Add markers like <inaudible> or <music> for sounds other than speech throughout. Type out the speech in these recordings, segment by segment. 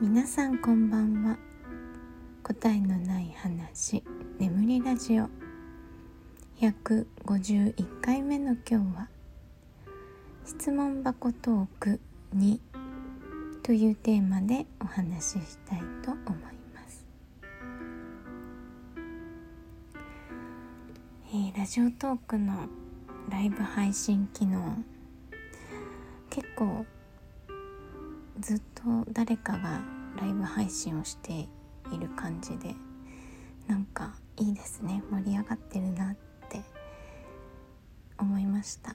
皆さんこんばんは。答えのない話眠りラジオ。151回目の今日は質問箱トーク2というテーマでお話ししたいと思います、えーラジオトークのライブ配信機能結構ずっと誰かがライブ配信をしている感じでなんかいいですね。盛り上がってるなって思いました。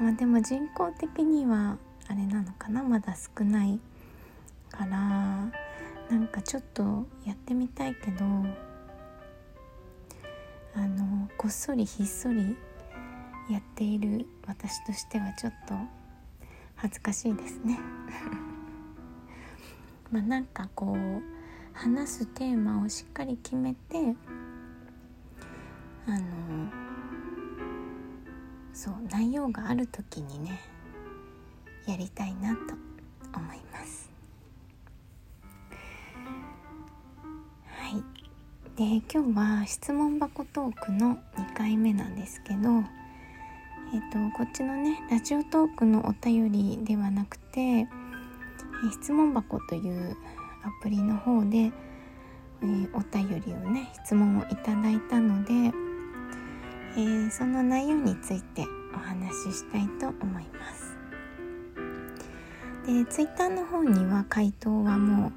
まあでも人口的にはあれなのかな？まだ少ないからなんかちょっとやってみたいけどあのこっそりひっそりやっている私としてはちょっと恥ずかしいですね。<laughs> まあなんかこう話すテーマをしっかり決めてあのそう内容がある時にねやりたいなと思います。はい。で今日は質問箱トークの2回目なんですけどえっとこっちのねラジオトークのお便りではなくて、え質問箱というアプリの方で、えーお便りをね質問をいただいたので、えその内容についてお話ししたいと思います。でツイッターの方には回答はもう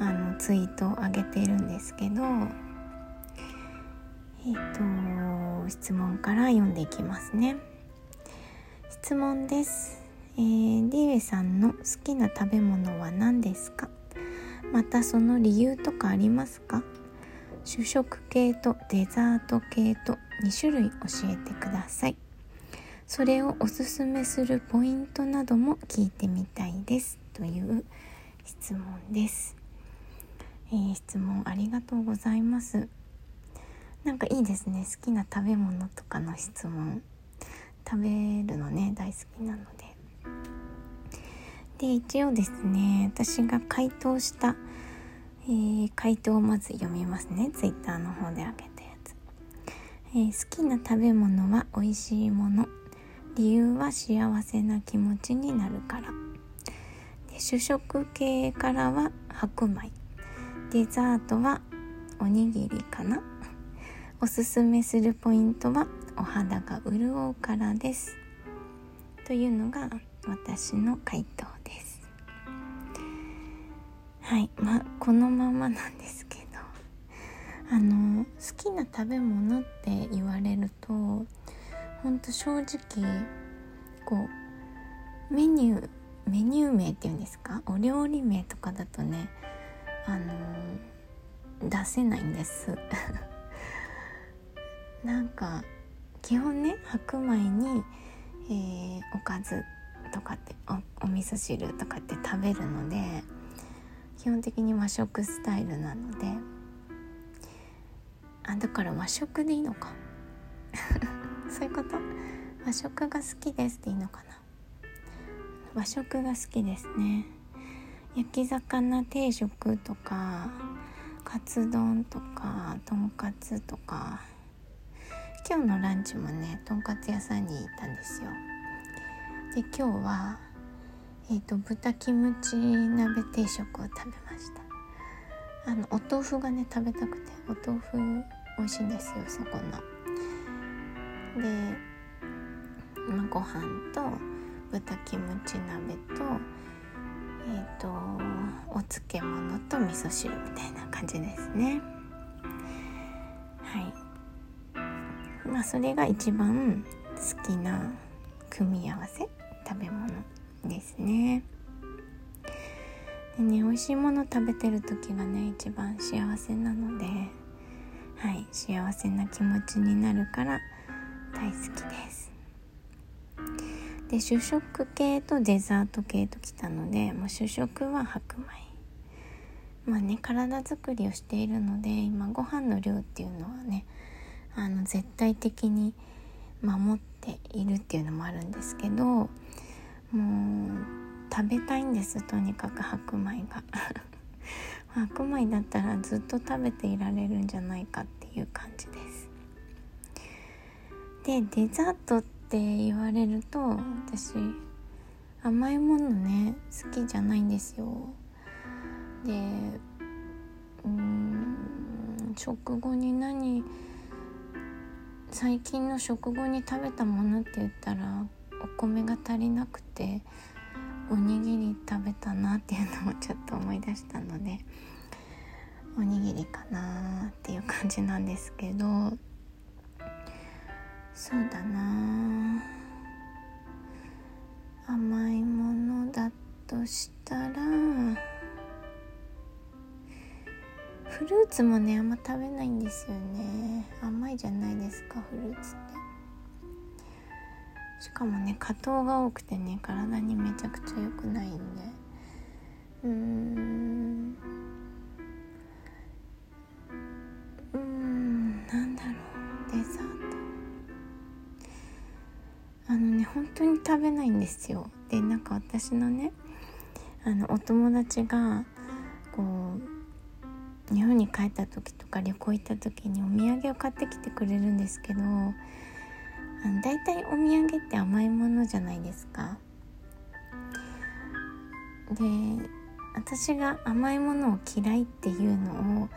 あのツイートを上げてるんですけどえっ、と質問から読んでいきますね。質問です、えー、リュウエさんの好きな食べ物は何ですか？またその理由とかありますか？主食系とデザート系と2種類教えてください。それをおすすめするポイントなども聞いてみたいです。という質問です、えー質問ありがとうございます。なんかいいですね。好きな食べ物とかの質問。食べるのね大好きなので。で一応ですね私が回答した、えー回答をまず読みますね。ツイッターの方であげたやつ、えー好きな食べ物は美味しいもの。理由は幸せな気持ちになるから。で主食系からは白米。デザートはおにぎりかな。おすすめするポイントはお肌が潤うからです。というのが私の回答です。はい。まこのままなんですけど。あの好きな食べ物って言われるとほんと正直こうメニューメニュー名っていうんですか？お料理名とかだとねあの出せないんです。<laughs> なんか基本ね白米に、えーおかずとかっておお味噌汁とかって食べるので基本的に和食スタイルなのであだから和食でいいのか。<laughs> そういうこと？和食が好きですっていいのかな？和食が好きですね。焼き魚定食とかカツ丼とかとんかつとか今日のランチもねとんかつ屋さんに行ったんですよ。で今日はえー、と豚キムチ鍋定食を食べました。あのお豆腐がね食べたくてお豆腐美味しいんですよそこの。で、まあ、ご飯と豚キムチ鍋とえっ、とお漬物と味噌汁みたいな感じですね。はい。まあそれが一番好きな組み合わせ食べ物ですね。でね美味しいもの食べてる時がね一番幸せなのではい幸せな気持ちになるから大好きです。で主食系とデザート系ときたのでもう主食は白米。まあね体作りをしているので今ご飯の量っていうのはねあの絶対的に守っているっていうのもあるんですけどもう食べたいんですとにかく白米が。<laughs> 白米だったらずっと食べていられるんじゃないかっていう感じです。でデザートって言われると私甘いものね好きじゃないんですよ。でうん食後に何最近の食後に食べたものって言ったらお米が足りなくておにぎり食べたなっていうのをちょっと思い出したのでおにぎりかなっていう感じなんですけどそうだな。甘いものだとしたらフルーツもねあんま食べないんですよね。甘いじゃないですかフルーツって。しかもね果糖が多くてね体にめちゃくちゃ良くないんで。うーんうーんなんだろう。デザート。あのね本当に食べないんですよ。でなんか私のねあのお友達がこう日本に帰った時とか旅行行った時にお土産を買ってきてくれるんですけどあの大体お土産って甘いものじゃないですか。で私が甘いものを嫌いっていうのを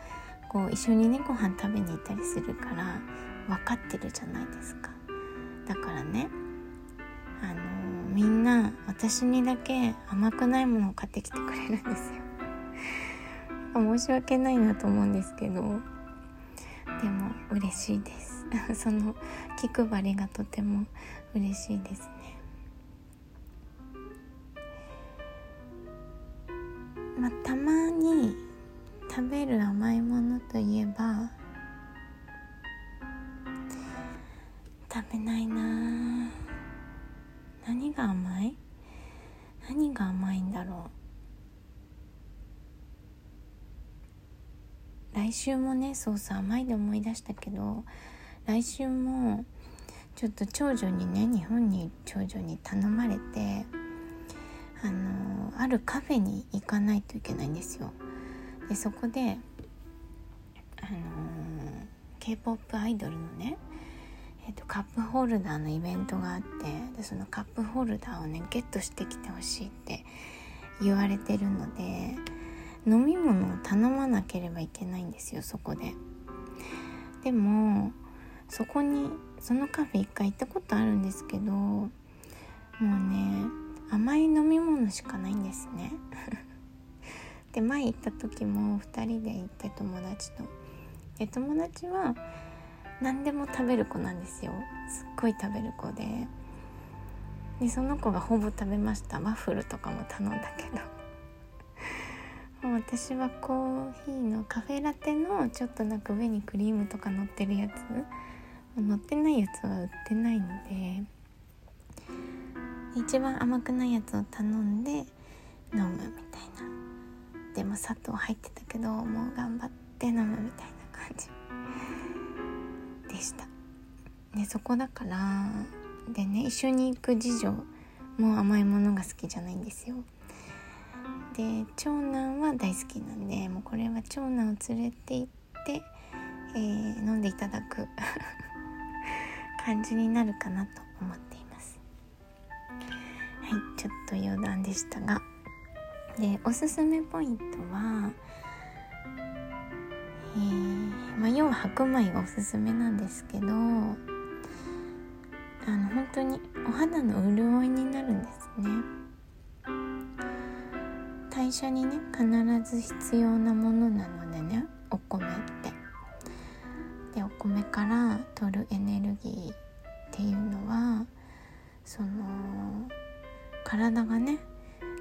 こう一緒にねご飯食べに行ったりするから分かってるじゃないですかだからねあの、みんな私にだけ甘くないものを買ってきてくれるんですよ申し訳ないなと思うんですけど。でも嬉しいです。<laughs> その気配りがとても嬉しいですね。まあ、たまに食べる甘いものといえば食べないな。何が甘い？何が甘いんだろう？来週もねそうそう甘いで思い出したけど来週もちょっと長女にね日本に長女に頼まれてあのあるカフェに行かないといけないんですよ。でそこであの k p o p アイドルのね、えーと、カップホルダーのイベントがあってでそのカップホルダーをねゲットしてきてほしいって言われてるので飲み物を頼まなければいけないんですよそこで。でもそこにそのカフェ一回行ったことあるんですけどもうね甘い飲み物しかないんですね。<laughs> で前行った時も2人で行って友達と。で友達は何でも食べる子なんですよ。すっごい食べる子で。でその子がほぼ食べました。ワッフルとかも頼んだけど。私はコーヒーのカフェラテのちょっとなんか上にクリームとか乗ってるやつ。乗ってないやつは売ってないので。一番甘くないやつを頼んで飲むみたいな。でも砂糖入ってたけどもう頑張って飲むみたいな感じ。でした。でそこだから。でね一緒に行く次女も甘いものが好きじゃないんですよ。で長男は大好きなんでもうこれは長男を連れて行って、えー、飲んでいただく <laughs> 感じになるかなと思っています。はいちょっと余談でしたが。でおすすめポイントはえー、まあ、要は白米がおすすめなんですけどあの本当にお肌の潤いになるんですね。代謝にね必ず必要なものなのでねお米って。でお米から取るエネルギーっていうのはその体がね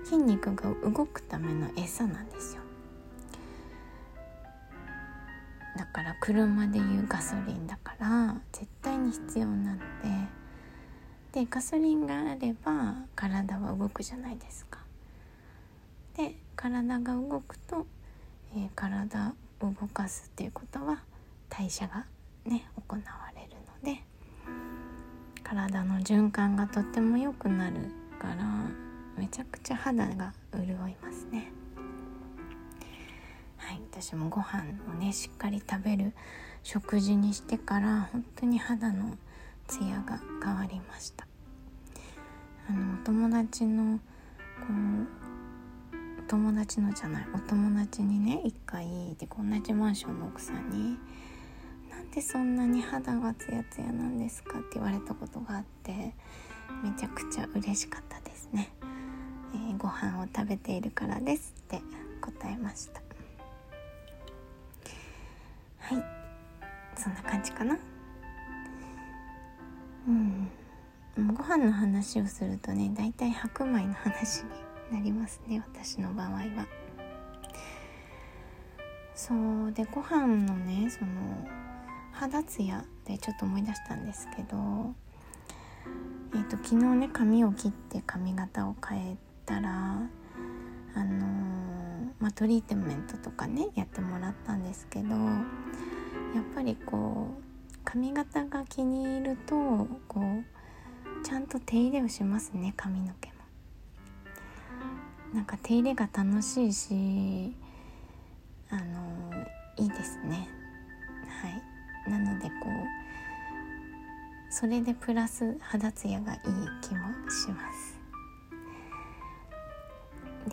筋肉が動くための餌なんですよ。だから車でいうガソリンだから絶対に必要なので。でガソリンがあれば体は動くじゃないですか。で体が動くと、えー、体を動かすっていうことは代謝がね行われるので体の循環がとっても良くなるからめちゃくちゃ肌が潤いますね。はい私もご飯をねしっかり食べる食事にしてから本当に肌のツヤが変わりました。あのお友達のこう友達のじゃないお友達にね一回で同じマンションの奥さんに「なんでそんなに肌がツヤツヤなんですか?」って言われたことがあってめちゃくちゃ嬉しかったですね、えー、ご飯を食べているからですって答えました。はい。そんな感じかな。うん。ご飯の話をするとねだいたい白米の話になりますね私の場合はそうでご飯のねその肌ツヤでちょっと思い出したんですけどえーと、昨日ね髪を切って髪型を変えたらあのー、まあ、トリートメントとかねやってもらったんですけどやっぱりこう髪型が気に入るとこうちゃんと手入れをしますね髪の毛。なんか手入れが楽しいしあの、いいですね。はい。なのでこうそれでプラス肌ツヤがいい気もします。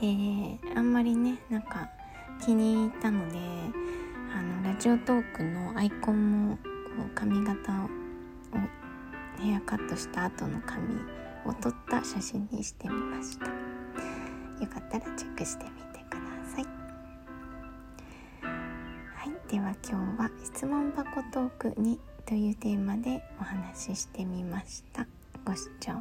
であんまりねなんか気に入ったのであのラジオトークのアイコンもこう髪型をヘアカットした後の髪を撮った写真にしてみました。よかったらチェックしてみてくださいはいでは今日は質問箱トーク2というテーマでお話ししてみました。ご視聴